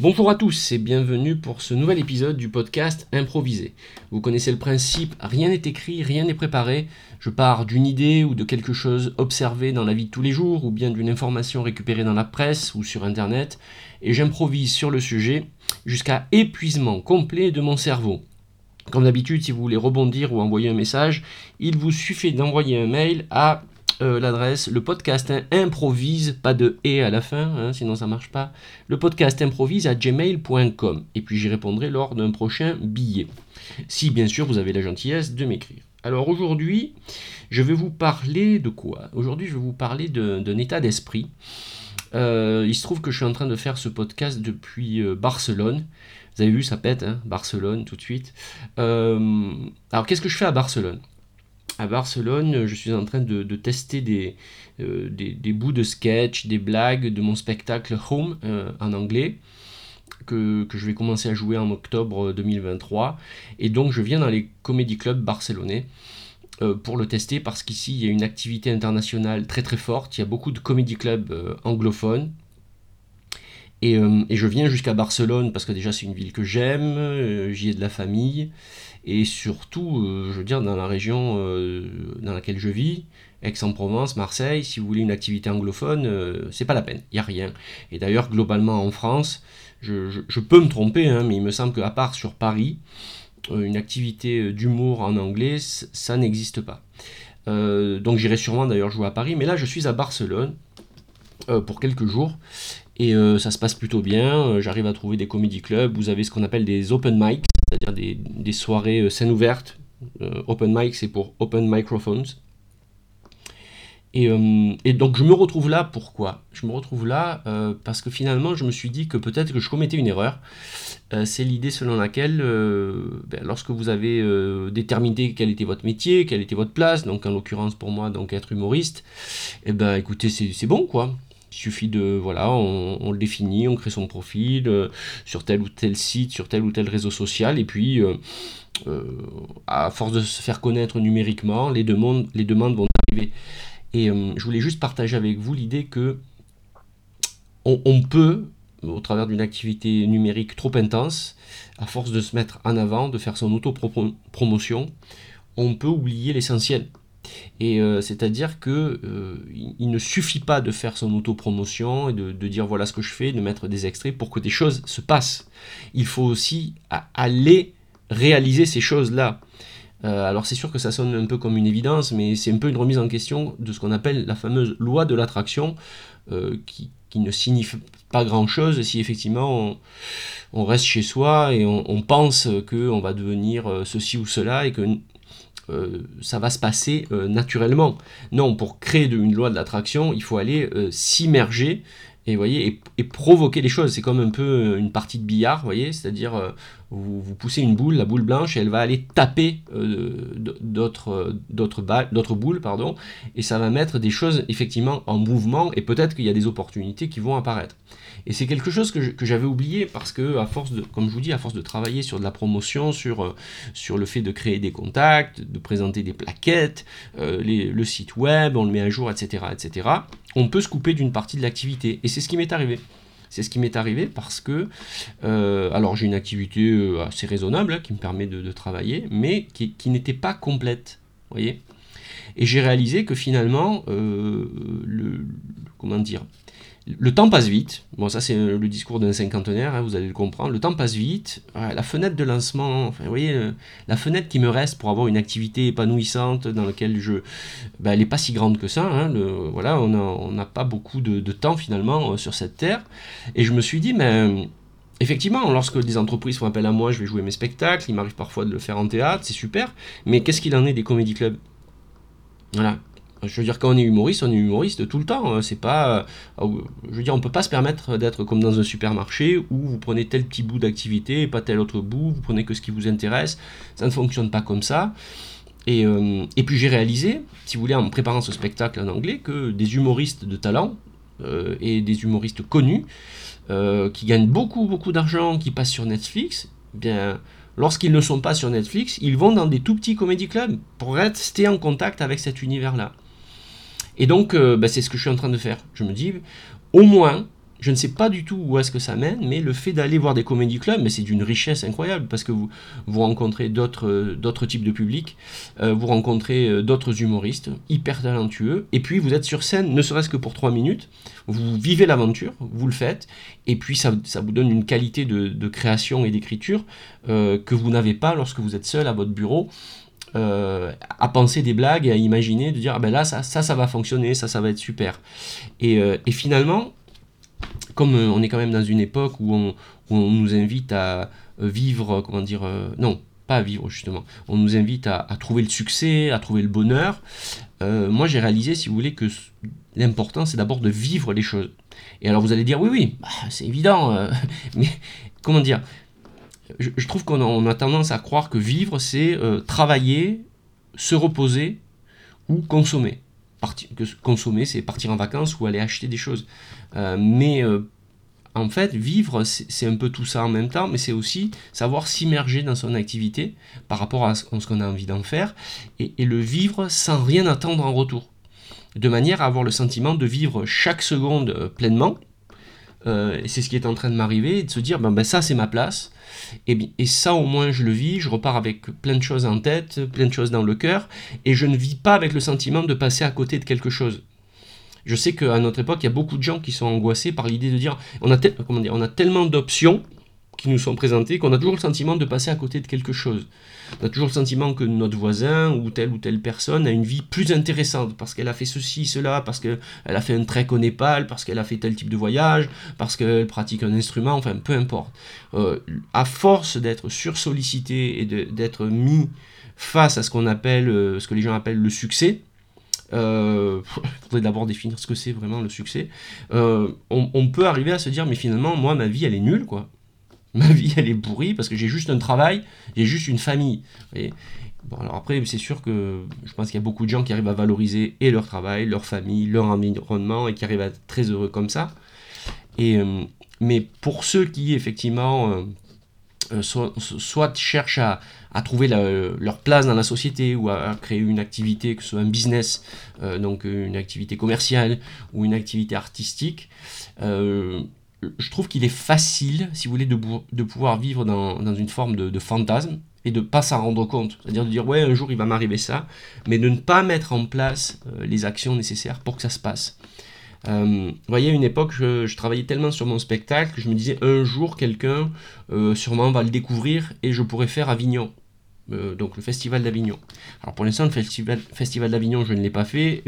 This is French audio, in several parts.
Bonjour à tous et bienvenue pour ce nouvel épisode du podcast Improvisé. Vous connaissez le principe, rien n'est écrit, rien n'est préparé. Je pars d'une idée ou de quelque chose observé dans la vie de tous les jours ou bien d'une information récupérée dans la presse ou sur internet et j'improvise sur le sujet jusqu'à épuisement complet de mon cerveau. Comme d'habitude, si vous voulez rebondir ou envoyer un message, il vous suffit d'envoyer un mail à euh, l'adresse, le podcast improvise, pas de et à la fin, hein, sinon ça marche pas. Le podcast improvise à gmail.com. Et puis j'y répondrai lors d'un prochain billet. Si bien sûr vous avez la gentillesse de m'écrire. Alors aujourd'hui, je vais vous parler de quoi? Aujourd'hui, je vais vous parler d'un état d'esprit. Euh, il se trouve que je suis en train de faire ce podcast depuis euh, Barcelone. Vous avez vu, ça pète, hein Barcelone tout de suite. alors qu'est-ce que je fais à Barcelone? À Barcelone, je suis en train de, tester euh, des, des, bouts de sketch, des blagues de mon spectacle Home euh, en anglais. Que, je vais commencer à jouer en octobre 2023. Et donc je viens dans les comédie clubs barcelonais euh, pour le tester parce qu'ici il y a une activité internationale très très forte. Il y a beaucoup de comédie clubs anglophones. Et, et, je viens jusqu'à Barcelone parce que déjà c'est une ville que j'aime, j'y ai de la famille. Et surtout, euh, je veux dire, dans la région euh, dans laquelle je vis, Aix-en-Provence, Marseille, si vous voulez une activité anglophone, euh, c'est pas la peine, il n'y a rien. Et d'ailleurs, globalement en France, je, peux me tromper, hein, mais il me semble qu'à part sur Paris, une activité d'humour en anglais, ça n'existe pas. donc j'irai sûrement d'ailleurs jouer à Paris, mais là je suis à Barcelone pour quelques jours et ça se passe plutôt bien. J'arrive à trouver des comédie clubs. Vous avez ce qu'on appelle des open mics c'est-à-dire des, soirées euh, scènes ouvertes. Euh, open mic, c'est pour open microphones. Euh, et, donc je me retrouve là, pourquoi? Je me retrouve là parce que finalement je me suis dit que peut-être que je commettais une erreur. c'est l'idée selon laquelle ben, lorsque vous avez déterminé quel était votre métier, quelle était votre place, donc en l'occurrence pour moi donc être humoriste, et eh ben écoutez c'est bon quoi. Il suffit de, voilà, on, le définit, on crée son profil euh, sur tel ou tel site, sur tel ou tel réseau social, et puis euh, euh, à force de se faire connaître numériquement, les demandes, les demandes vont arriver. Et je voulais juste partager avec vous l'idée que on, peut, au travers d'une activité numérique trop intense, à force de se mettre en avant, de faire son auto-promotion, on peut oublier l'essentiel. Et euh, c'est-à-dire que euh, il ne suffit pas de faire son autopromotion et de, dire voilà ce que je fais, de mettre des extraits pour que des choses se passent. Il faut aussi aller réaliser ces choses-là. Euh, alors c'est sûr que ça sonne un peu comme une évidence, mais c'est un peu une remise en question de ce qu'on appelle la fameuse loi de l'attraction, qui, ne signifie pas grand-chose si effectivement on, reste chez soi et on, on pense qu'on va devenir ceci ou cela et que euh, ça va se passer euh, naturellement. Non, pour créer une loi de l'attraction, il faut aller euh, s'immerger et, voyez, et, provoquer les choses. C'est comme un peu une partie de billard, voyez, c'est-à-dire vous, vous, poussez une boule, la boule blanche, elle va aller taper d'autres boules, pardon, et ça va mettre des choses effectivement en mouvement, et peut-être qu'il y a des opportunités qui vont apparaître. Et c'est quelque chose que, j'avais oublié parce que, à force de, comme je vous dis, à force de travailler sur de la promotion, sur, euh, sur le fait de créer des contacts, de présenter des plaquettes, euh, le site web, on le met à jour, etc., etc., on peut se couper d'une partie de l'activité. Et c'est ce qui m'est arrivé. C'est ce qui m'est arrivé parce que, euh, alors j'ai une activité assez raisonnable hein, qui me permet de, travailler, mais qui, n'était pas complète. voyez et j'ai réalisé que finalement, le, comment dire, le temps passe vite. Bon, ça, c'est le discours d'un cinquantenaire, hein, vous allez le comprendre. Le temps passe vite. la fenêtre de lancement, vous voyez, euh, la fenêtre qui me reste pour avoir une activité épanouissante dans laquelle je. Ben, elle n'est pas si grande que ça. Hein, voilà, on n'a pas beaucoup de, temps finalement euh, sur cette terre. Et je me suis dit, mais. Effectivement, lorsque des entreprises font appel à moi, je vais jouer mes spectacles, il m'arrive parfois de le faire en théâtre, c'est super, mais qu'est-ce qu'il en est des comédie clubs? Voilà, je veux dire, quand on est humoriste, on est humoriste tout le temps. Hein. C'est pas, euh, je veux dire, on peut pas se permettre d'être comme dans un supermarché où vous prenez tel petit bout d'activité et pas tel autre bout. Vous prenez que ce qui vous intéresse. Ça ne fonctionne pas comme ça. Et, euh, puis j'ai réalisé, si vous voulez, en préparant ce spectacle en anglais, que des humoristes de talent euh, et des humoristes connus qui gagnent beaucoup beaucoup d'argent, qui passent sur Netflix, bien lorsqu'ils ne sont pas sur Netflix, ils vont dans des tout petits comédie clubs pour rester en contact avec cet univers-là. Et donc, euh, bah, c'est ce que je suis en train de faire. Je me dis, au moins, je ne sais pas du tout où est-ce que ça mène, mais le fait d'aller voir des comédie clubs, c'est d'une richesse incroyable parce que vous, vous rencontrez d'autres, euh, types de publics, euh, vous rencontrez d'autres humoristes hyper talentueux, et puis vous êtes sur scène, ne serait-ce que pour trois minutes, vous vivez l'aventure, vous le faites, et puis ça, vous donne une qualité de création et d'écriture que vous n'avez pas lorsque vous êtes seul à votre bureau. À penser des blagues et à imaginer de dire ah ben là ça, ça ça va fonctionner ça ça va être super. Et, et finalement comme euh, on est quand même dans une époque où on, nous invite à euh, vivre, comment dire, euh, non, pas à vivre justement, on nous invite à, trouver le succès, à trouver le bonheur, moi j'ai réalisé, si vous voulez, que l'important c'est d'abord de vivre les choses. Et alors vous allez dire, oui, oui, bah, c'est évident, mais comment dire je, trouve qu'on a, tendance à croire que vivre c'est travailler, se reposer ou consommer consommer, c'est partir en vacances ou aller acheter des choses. Euh, mais euh, en fait, vivre, c'est un peu tout ça en même temps, mais c'est aussi savoir s'immerger dans son activité par rapport à ce qu'on a envie d'en faire et, le vivre sans rien attendre en retour. De manière à avoir le sentiment de vivre chaque seconde euh, et c'est ce qui est en train de m'arriver, et de se dire, ben, ben ça c'est ma place, et, ça, au moins, je le vis, je repars avec plein de choses en tête, plein de choses dans le cœur, et je ne vis pas avec le sentiment de passer à côté de quelque chose. Je sais qu'à notre époque, il y a beaucoup de gens qui sont angoissés par l'idée de dire on a, comment dire, on a tellement d'options qui nous sont présentés, qu'on a toujours le sentiment de passer à côté de quelque chose. On a toujours le sentiment que notre voisin ou telle ou telle personne a une vie plus intéressante parce qu'elle a fait ceci, cela, parce qu'elle a fait un trek au Népal, parce qu'elle a fait tel type de voyage, parce qu'elle pratique un instrument, enfin peu importe. Euh, à force d'être sursollicité et d'être mis face à ce qu'on appelle, euh, ce que les gens appellent le succès, euh, il faudrait d'abord définir ce que c'est vraiment le succès. on, on, peut arriver à se dire, mais finalement, moi, ma vie, elle est nulle, quoi. Ma vie, elle est pourrie parce que j'ai juste un travail, j'ai juste une famille. bon, alors après, c'est sûr que je pense qu'il y a beaucoup de gens qui arrivent à valoriser et leur travail, leur famille, leur environnement et qui arrivent à être très heureux comme ça. Et, euh, mais pour ceux qui, effectivement, euh, euh, soit, cherchent à, trouver leur place dans la société ou à, créer une activité, que ce soit un business, donc une activité commerciale ou une activité artistique, je trouve qu'il est facile, si vous voulez, de, de pouvoir vivre dans, dans une forme de, fantasme et de pas s'en rendre compte. C'est-à-dire de dire, ouais, un jour il va m'arriver ça, mais de ne pas mettre en place euh, les actions nécessaires pour que ça se passe. Euh, vous voyez, à une époque, je, je, travaillais tellement sur mon spectacle que je me disais, un jour, quelqu'un euh, sûrement va le découvrir et je pourrais faire Avignon. Donc le festival d'Avignon. Alors pour l'instant, le festival, d'Avignon, je ne l'ai pas fait.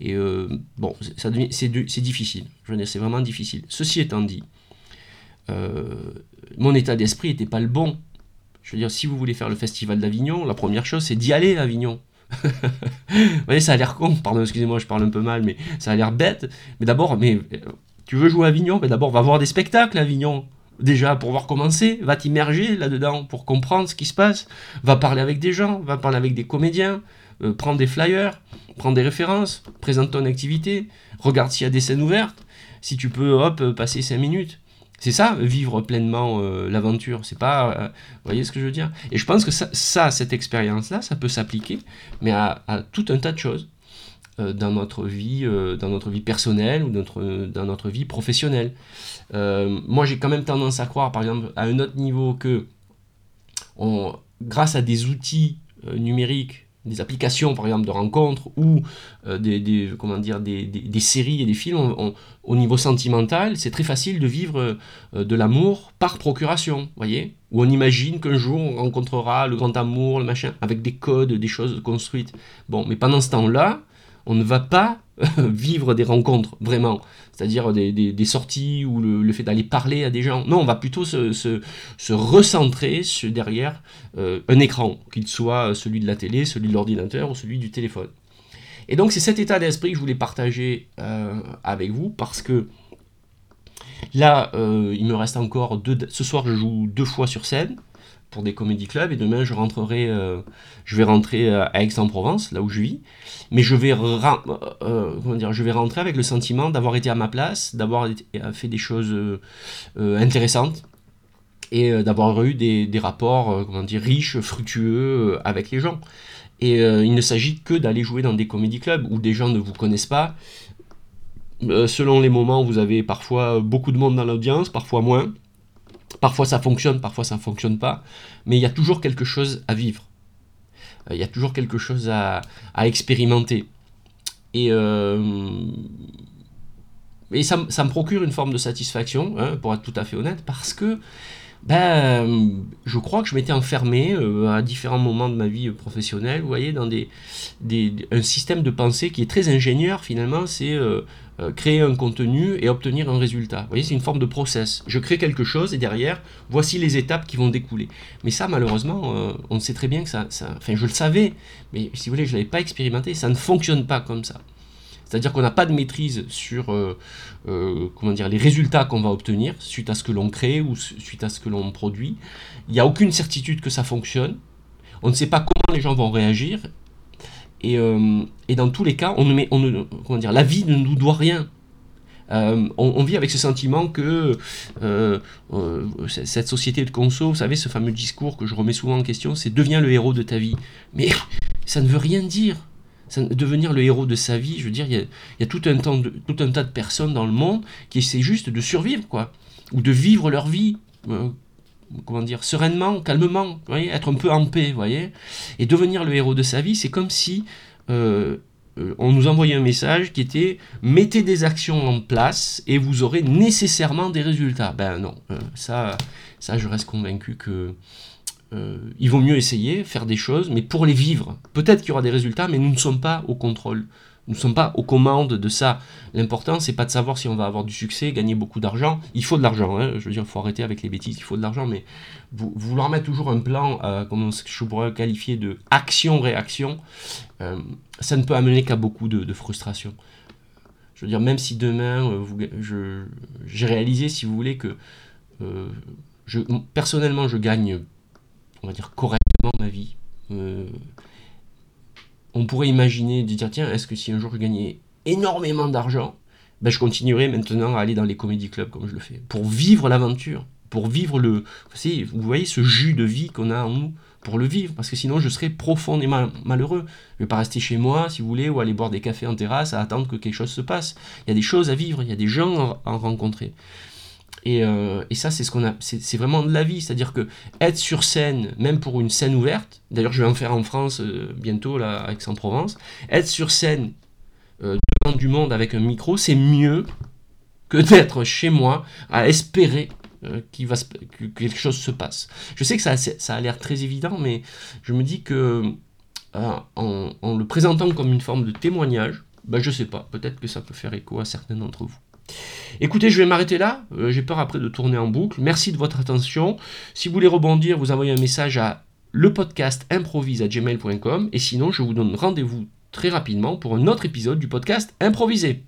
Et euh, bon, c'est difficile. Je veux dire, c'est vraiment difficile. Ceci étant dit, euh, mon état d'esprit n'était pas le bon. Je veux dire, si vous voulez faire le festival d'Avignon, la première chose, c'est d'y aller à Avignon. vous voyez, ça a l'air con, pardon, excusez-moi, je parle un peu mal, mais ça a l'air bête. Mais d'abord, tu veux jouer à Avignon Mais d'abord, va voir des spectacles à Avignon. Déjà, pour voir comment c'est, va t'immerger là-dedans pour comprendre ce qui se passe. Va parler avec des gens, va parler avec des comédiens, euh, prends des flyers, prends des références, présente ton activité, regarde s'il y a des scènes ouvertes, si tu peux, hop, euh, passer 5 minutes. C'est ça, vivre pleinement euh, l'aventure. C'est pas. vous voyez ce que je veux dire? Et je pense que ça, cette expérience-là, ça peut s'appliquer, mais à, tout un tas de choses dans notre vie, dans notre vie personnelle ou dans notre vie professionnelle. moi, j'ai quand même tendance à croire, par exemple, à un autre niveau que, grâce à des outils numériques des applications par exemple de rencontres ou euh, des, comment dire, des, séries et des films, au niveau sentimental, c'est très facile de vivre euh, de l'amour par procuration, voyez? Où on imagine qu'un jour on rencontrera le grand amour, le machin, avec des codes, des choses construites. Bon, mais pendant ce temps-là, on ne va pas vivre des rencontres, vraiment. C'est-à-dire des, sorties ou le, fait d'aller parler à des gens. Non, on va plutôt se, recentrer derrière euh, un écran, qu'il soit celui de la télé, celui de l'ordinateur ou celui du téléphone. Et donc c'est cet état d'esprit que je voulais partager euh, avec vous parce que là, euh, il me reste encore deux... Ce soir, je joue deux fois sur scène pour des comédie clubs et demain je rentrerai euh, je vais rentrer euh, à Aix-en-Provence là où je vis. Mais je vais euh, comment dire je vais rentrer avec le sentiment d'avoir été à ma place d'avoir fait des choses intéressantes et d'avoir eu des, des rapports comment dire riches fructueux avec les gens. Et il ne s'agit que d'aller jouer dans des comédie clubs où des gens ne vous connaissent pas. Selon les moments, vous avez parfois beaucoup de monde dans l'audience, parfois moins. Parfois ça fonctionne, parfois ça ne fonctionne pas. Mais il y a toujours quelque chose à vivre. Il y a toujours quelque chose à, expérimenter. Et, et ça, me procure une forme de satisfaction, hein, pour être tout à fait honnête, parce que ben, je crois que je m'étais enfermé euh, à différents moments de ma vie professionnelle, vous voyez, dans des, un système de pensée qui est très ingénieur finalement, c'est euh, euh, créer un contenu et obtenir un résultat. Vous voyez, c'est une forme de process. Je crée quelque chose et derrière, voici les étapes qui vont découler. Mais ça, malheureusement, on sait très bien que ça, ça, Enfin, je le savais, mais si vous voulez, je ne l'avais pas expérimenté, ça ne fonctionne pas comme ça. C'est-à-dire qu'on n'a pas de maîtrise sur euh, euh, comment dire, les résultats qu'on va obtenir suite à ce que l'on crée ou suite à ce que l'on produit. Il n'y a aucune certitude que ça fonctionne. On ne sait pas comment les gens vont réagir. Et, euh, dans tous les cas, on ne met, on comment dire, la vie ne nous doit rien. on, vit avec ce sentiment que cette société de conso, vous savez, ce fameux discours que je remets souvent en question, c'est deviens le héros de ta vie. Mais ça ne veut rien dire devenir le héros de sa vie, je veux dire, il y a, tout, un de, tout un tas de personnes dans le monde qui essaient juste de survivre, quoi, ou de vivre leur vie, euh, comment dire, sereinement, calmement, voyez, être un peu en paix, voyez. Et devenir le héros de sa vie, c'est comme si euh, euh, on nous envoyait un message qui était mettez des actions en place et vous aurez nécessairement des résultats. Ben non, ça, ça, je reste convaincu que euh, il vaut mieux essayer, faire des choses, mais pour les vivre. Peut-être qu'il y aura des résultats, mais nous ne sommes pas au contrôle. Nous ne sommes pas aux commandes de ça. L'important, c'est pas de savoir si on va avoir du succès, gagner beaucoup d'argent. Il faut de l'argent, hein. je veux dire, il faut arrêter avec les bêtises, il faut de l'argent, mais vouloir mettre toujours un plan, euh, comme je pourrais qualifier de action-réaction, euh, ça ne peut amener qu'à beaucoup de, frustration. Je veux dire, même si demain, j'ai réalisé, si vous voulez, que personnellement, je gagne dire, correctement ma vie. Euh, on pourrait imaginer de dire, tiens, est-ce que si un jour je gagnais énormément d'argent, ben, je continuerai maintenant à aller dans les comédie clubs comme je le fais, pour vivre l'aventure, pour vivre le... Vous voyez ce jus de vie qu'on a en nous, pour le vivre, parce que sinon je serais profondément malheureux. Je vais pas rester chez moi, si vous voulez, ou aller boire des cafés en terrasse à attendre que quelque chose se passe. Il y a des choses à vivre, il y a des gens à rencontrer. Euh, et, ça, c'est ce qu'on a, c'est vraiment de la vie, c'est-à-dire que être sur scène, même pour une scène ouverte, d'ailleurs je vais en faire en France euh, bientôt là avec Aix-en-Provence, être sur scène euh, devant du monde avec un micro, c'est mieux que d'être chez moi à espérer qu'il va que quelque chose se passe. Je sais que ça, ça a l'air très évident, mais je me dis que en, le présentant comme une forme de témoignage, ben je sais pas, peut-être que ça peut faire écho à certains d'entre vous. Écoutez, je vais m'arrêter là. Euh, j'ai peur après de tourner en boucle. Merci de votre attention. Si vous voulez rebondir, vous envoyez un message à le podcast Et sinon, je vous donne rendez-vous très rapidement pour un autre épisode du podcast Improvisé.